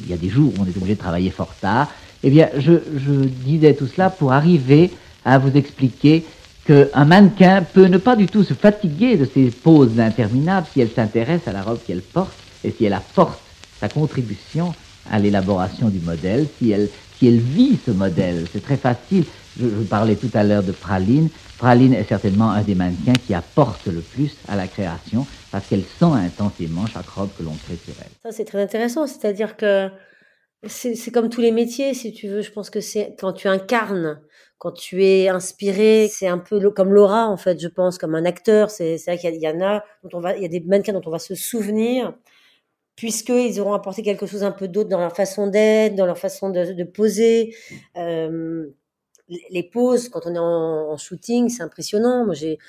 il y a des jours où on est obligé de travailler fort tard. Eh bien, je, je disais tout cela pour arriver à vous expliquer qu'un mannequin peut ne pas du tout se fatiguer de ces pauses interminables si elle s'intéresse à la robe qu'elle porte et si elle apporte sa contribution à l'élaboration du modèle, si elle, si elle vit ce modèle. C'est très facile. Je, je parlais tout à l'heure de Praline. Praline est certainement un des mannequins qui apporte le plus à la création parce qu'elle sent intensément chaque robe que l'on crée sur elle. Ça, c'est très intéressant. C'est-à-dire que c'est comme tous les métiers, si tu veux. Je pense que c'est quand tu incarnes, quand tu es inspiré, c'est un peu comme Laura, en fait, je pense, comme un acteur. C'est vrai qu'il y, en a, dont on va, il y a des mannequins dont on va se souvenir, puisqu'ils auront apporté quelque chose un peu d'autre dans leur façon d'être, dans leur façon de, de poser. Euh, les- poses, quand on est en, shooting, c'est impressionnant. Moi, j'ai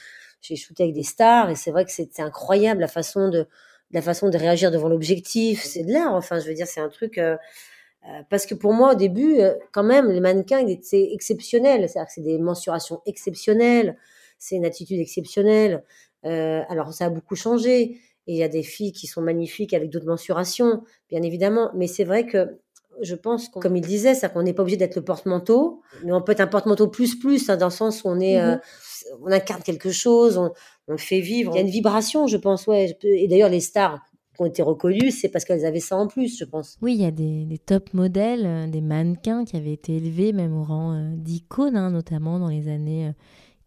j'ai shooté avec des stars et c'est vrai que c'est incroyable la façon de la façon de réagir devant l'objectif. C'est de l'art. Enfin, je veux dire, c'est un truc. euh, euh, parce que pour moi, au début, euh, quand même, les mannequins, c'est exceptionnel. C'est-à-dire que c'est des mensurations exceptionnelles, c'est une attitude exceptionnelle. Alors, ça a beaucoup changé. Et il y a des filles qui sont magnifiques avec d'autres mensurations, bien évidemment. Mais c'est vrai que je pense, qu'on- comme il disait, c'est qu'on n'est pas obligé d'être le porte-manteau, mais on peut être un porte-manteau plus plus, hein, dans le sens où on est, euh, Mhm. on incarne quelque chose, on, on le fait vivre. Il y a une vibration, je pense, ouais. Et d'ailleurs, les stars qui ont été reconnues, c'est parce qu'elles avaient ça en plus, je pense. Oui, il y a des, des top modèles, euh, des mannequins qui avaient été élevés même au rang euh, d'icônes, hein, notamment dans les années euh,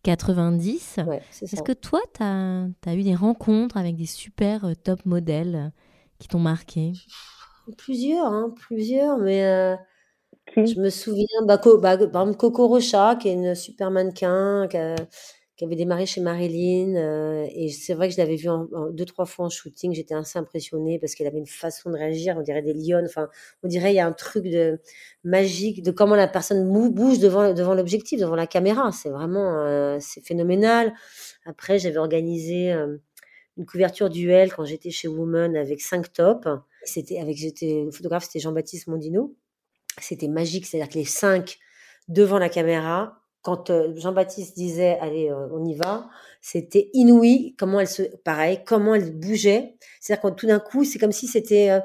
90. c'est Est-ce que toi, tu as, eu des rencontres avec des super euh, top modèles euh, qui t'ont marqué? Plusieurs, hein, plusieurs, mais euh, je me souviens, bah, Co- bah, par exemple, Coco Rocha, qui est une super mannequin, qui, a- qui avait démarré chez Marilyn, euh, et c'est vrai que je l'avais vue en, en- deux, trois fois en shooting, j'étais assez impressionnée parce qu'elle avait une façon de réagir, on dirait des lionnes, enfin, on dirait il y a un truc de magique de comment la personne bouge devant, devant l'objectif, devant la caméra, c'est vraiment, euh, c'est phénoménal. Après, j'avais organisé une couverture duel quand j'étais chez Woman avec cinq tops. C'était avec j'étais le photographe, c'était Jean-Baptiste Mondino. C'était magique, c'est-à-dire que les cinq devant la caméra, quand euh, Jean-Baptiste disait allez, euh, on y va, c'était inouï comment elle se, pareil, comment elle bougeait. C'est-à-dire que tout d'un coup, c'est comme si c'était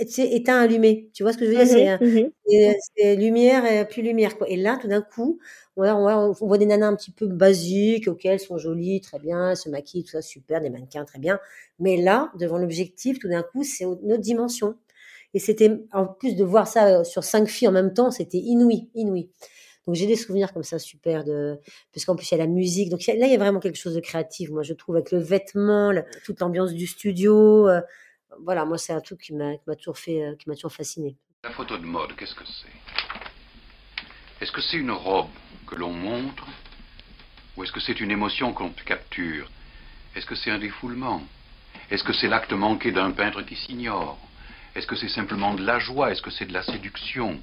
euh, sais, éteint, allumé. Tu vois ce que je veux dire? C'est euh, mhm. et, c'est lumière et plus lumière. Quoi. Et là, tout d'un coup, on, voit- on voit- on voit des nanas un petit peu basiques, ok, elles sont jolies, très bien, elles se maquillent, tout ça, super, des mannequins, très bien. Mais là, devant l'objectif, tout d'un coup, c'est une autre dimension. Et c'était, en plus de voir ça euh, sur cinq filles en même temps, c'était inouï, inouï. Donc j'ai des souvenirs comme ça super de parce qu'en plus il y a la musique. Donc a- là il y a vraiment quelque chose de créatif. Moi je trouve avec le vêtement, toute l'ambiance du studio. euh, voilà, moi c'est un truc qui m'a toujours fait, euh, qui m'a toujours fasciné. La photo de mode, qu'est-ce que c'est? Est-ce que c'est une robe que l'on montre? Ou est-ce que c'est une émotion qu'on capture? Est-ce que c'est un défoulement? Est-ce que c'est l'acte manqué d'un peintre qui s'ignore? Est-ce que c'est simplement de la joie? Est-ce que c'est de la séduction?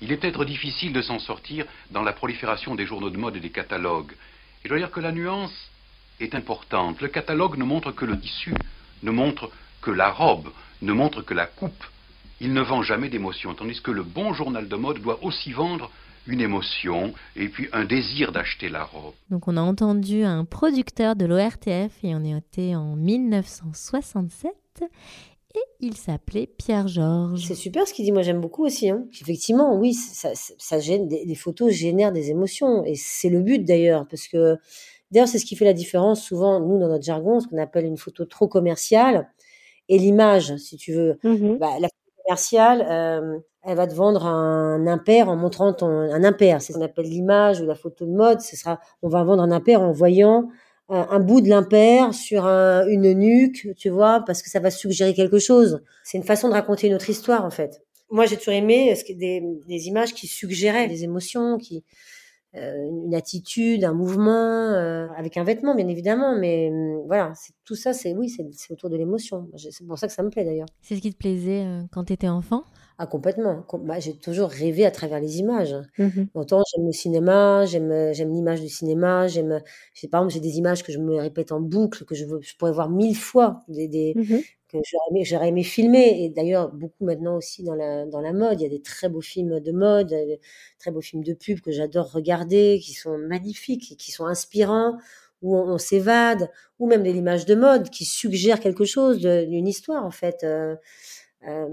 Il est peut-être difficile de s'en sortir dans la prolifération des journaux de mode et des catalogues. Et je dois dire que la nuance est importante. Le catalogue ne montre que le tissu, ne montre que la robe, ne montre que la coupe. Il ne vend jamais d'émotion, tandis que le bon journal de mode doit aussi vendre une émotion et puis un désir d'acheter la robe. Donc on a entendu un producteur de l'ORTF et on était en 1967 et il s'appelait Pierre Georges. C'est super ce qu'il dit, moi j'aime beaucoup aussi. Hein. Effectivement, oui, ça, ça gêne, des, photos génèrent des émotions et c'est le but d'ailleurs parce que d'ailleurs c'est ce qui fait la différence souvent, nous dans notre jargon, ce qu'on appelle une photo trop commerciale et l'image, si tu veux. Mmh bah, la commerciale, euh, elle va te vendre un impair en montrant ton, un impair. C'est ce qu'on appelle l'image ou la photo de mode. Ce sera, on va vendre un impair en voyant un, bout de l'impair sur une nuque, tu vois, parce que ça va suggérer quelque chose. C'est une façon de raconter une autre histoire, en fait. Moi, j'ai toujours aimé des, des images qui suggéraient des émotions, qui, euh, une attitude, un mouvement, euh, avec un vêtement bien évidemment, mais hum, voilà, c'est tout ça, c'est oui, c'est autour de l'émotion. C'est pour ça que ça me plaît d'ailleurs. C'est ce qui te plaisait euh, quand tu étais enfant? Ah complètement. Bah, j'ai toujours rêvé à travers les images. Mmh Autant j'aime le cinéma, j'aime j'aime l'image du cinéma, j'aime, par exemple, j'ai des images que je me répète en boucle, que je, je pourrais voir mille fois, des, des, mmh j'aurais aimé, filmer. Et d'ailleurs, beaucoup maintenant aussi dans la, dans la mode. Il y a des très beaux films de mode, des très beaux films de pub que j'adore regarder, qui sont magnifiques, qui sont inspirants, où on, s'évade, ou même des images de mode qui suggèrent quelque chose, d'une histoire en fait. Euh, euh,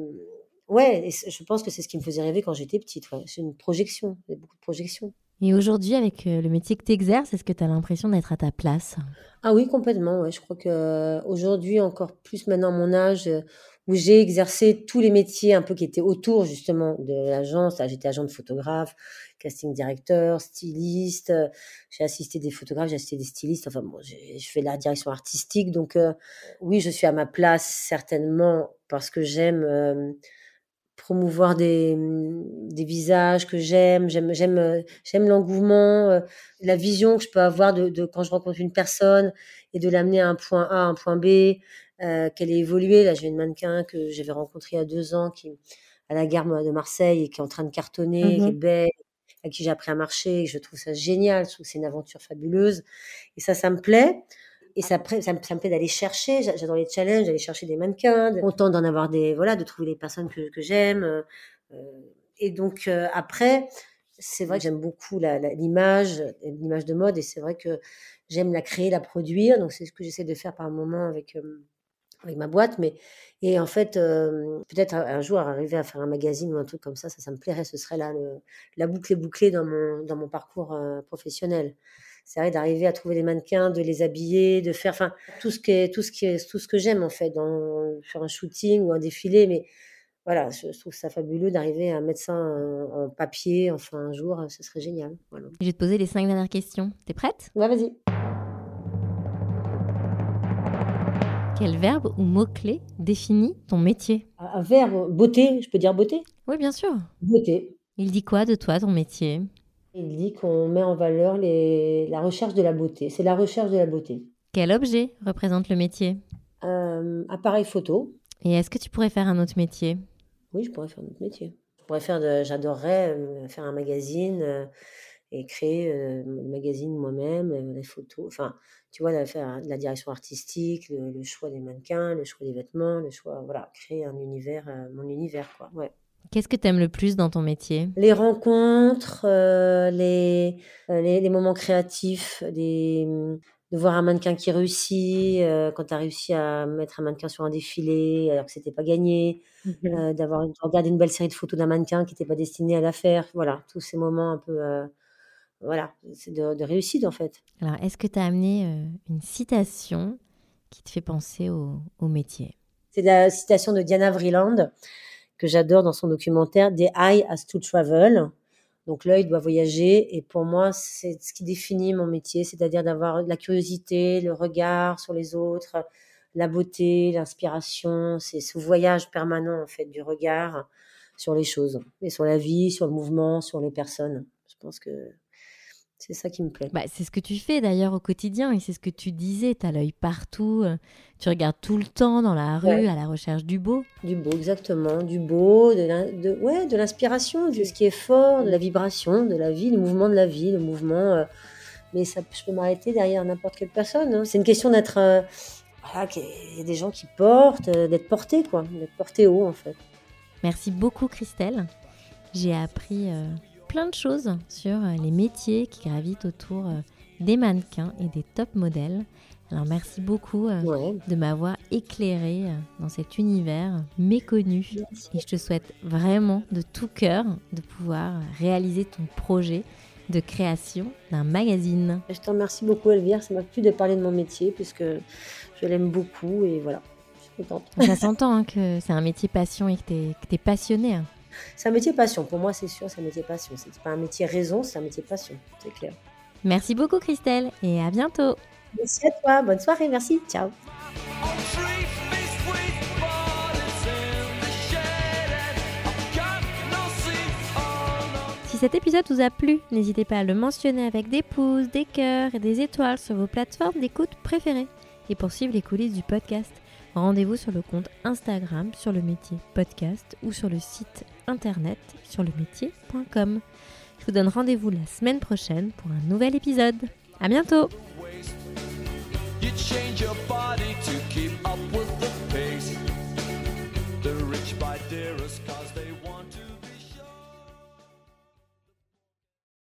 ouais, et je pense que c'est ce qui me faisait rêver quand j'étais petite. C'est une projection, il y a beaucoup de projections. Et aujourd'hui, avec euh, le métier que tu exerces, est-ce que tu as l'impression d'être à ta place? Ah oui, complètement. Je crois que euh, aujourd'hui, encore plus maintenant mon âge, euh, où j'ai exercé tous les métiers un peu qui étaient autour justement de l'agence. J'étais agent de photographe, casting directeur, styliste. J'ai assisté des photographes, j'ai assisté des stylistes. Enfin bon, je fais la direction artistique. Donc oui, je suis à ma place certainement parce que j'aime promouvoir des, mmh, des visages que j'aime, j'aime, j'aime, euh, j'aime l'engouement, euh, la vision que je peux avoir de, de, quand je rencontre une personne et de l'amener à un point A, à un point B, euh, qu'elle ait évolué. Là, j'ai une mannequin que j'avais rencontrée il y a deux ans qui à la gare de Marseille et qui est en train de cartonner, qui est mmh belle, à qui j'ai appris à marcher. je trouve ça génial, je trouve que c'est une aventure fabuleuse. Et ça, ça me plaît et ça, ça, me, ça me plaît d'aller chercher. J'adore les challenges, d'aller chercher des mannequins, content d'en avoir des, voilà, de trouver les personnes que, j'aime. Euh, et donc euh, après, c'est vrai que j'aime beaucoup l'image, l'image de mode, et c'est vrai que j'aime la créer, la produire. Donc c'est ce que j'essaie de faire par moment avec euh, avec ma boîte. Mais et en fait, peut-être un, jour arriver à faire un magazine ou un truc comme ça, ça, ça me plairait. Ce serait là la boucle est bouclée dans mon dans mon parcours professionnel c'est vrai d'arriver à trouver des mannequins, de les habiller, de faire, enfin, tout ce qui est, tout ce qui est, tout ce que j'aime en fait, dans, faire un shooting ou un défilé, mais voilà, je, trouve ça fabuleux d'arriver à mettre ça en, papier, enfin un jour, ce serait génial. Voilà. Je vais te poser les cinq dernières questions. T'es prête? Ouais, vas-y. Quel verbe ou mot-clé définit ton métier? Un verbe, beauté, je peux dire beauté? Oui, bien sûr. Beauté. Il dit quoi de toi, ton métier? Il dit qu'on met en valeur les... la recherche de la beauté. C'est la recherche de la beauté. Quel objet représente le métier? Euh, Appareil photo. Et est-ce que tu pourrais faire un autre métier? Oui, je pourrais faire un autre métier. Je pourrais faire de... J'adorerais euh, faire un magazine euh, et créer un magazine moi-même, des photos. Enfin, tu vois, faire la direction artistique, le, le, choix des mannequins, le choix des vêtements, le choix, voilà, créer un univers, mon univers, quoi. Ouais. Qu'est-ce que tu aimes le plus dans ton métier? Les rencontres, euh, les, euh, les, les, moments créatifs, des, de voir un mannequin qui réussit, euh, quand tu as réussi à mettre un mannequin sur un défilé alors que c'était pas gagné, mmh d'avoir regarder une belle série de photos d'un mannequin qui n'était pas destiné à la faire. Voilà, tous ces moments un peu. voilà, c'est de, de, réussite en fait. Alors, est-ce que tu as amené une citation qui te fait penser au, au métier? C'est la citation de Diana Vreeland que j'adore dans son documentaire, The Eye Has to Travel. Donc l'œil doit voyager et pour moi c'est ce qui définit mon métier, c'est-à-dire d'avoir la curiosité, le regard sur les autres, la beauté, l'inspiration, c'est ce voyage permanent en fait du regard sur les choses et sur la vie, sur le mouvement, sur les personnes. pense que c'est ça qui me plaît. Bah, c'est ce que tu fais d'ailleurs au quotidien et c'est ce que tu disais, tu as l'œil partout, euh, tu regardes tout le temps dans la rue Ouais. à la recherche du beau. Du beau, exactement. Du beau, de, ouais, de l'inspiration, de ce qui est fort, de la vibration, de la vie, le mouvement de la vie, le mouvement. euh, mais ça, je peux m'arrêter derrière n'importe quelle personne. hein. C'est une question d'être. euh, voilà, qu'il y a des gens qui portent, euh, d'être porté, quoi. D'être porté haut, en fait. Merci beaucoup Christelle. J'ai appris plein de choses sur euh, les métiers qui gravitent autour euh, des mannequins et des top modèles. Alors merci beaucoup euh, Ouais. de m'avoir éclairé dans cet univers méconnu. Et je te souhaite vraiment de tout cœur de pouvoir réaliser ton projet de création d'un magazine. Je te remercie beaucoup, Elvire. Ça m'a plu de parler de mon métier, puisque je l'aime beaucoup, et voilà. Je suis contente. Ça s'entend hein, que c'est un métier passion et que tu es, passionné. hein. C'est un métier passion. Pour moi, c'est sûr, c'est un métier passion. C'est pas un métier raison, c'est un métier passion. C'est clair. Merci beaucoup Christelle et à bientôt. Merci à toi. Bonne soirée. Merci. Ciao. Si cet épisode vous a plu, n'hésitez pas à le mentionner avec des pouces, des cœurs et des étoiles sur vos plateformes d'écoute préférées. Et pour suivre les coulisses du podcast, rendez-vous sur le compte Instagram sur le métier podcast ou sur le site internet sur le métier.com. Je vous donne rendez-vous la semaine prochaine pour un nouvel épisode. À bientôt!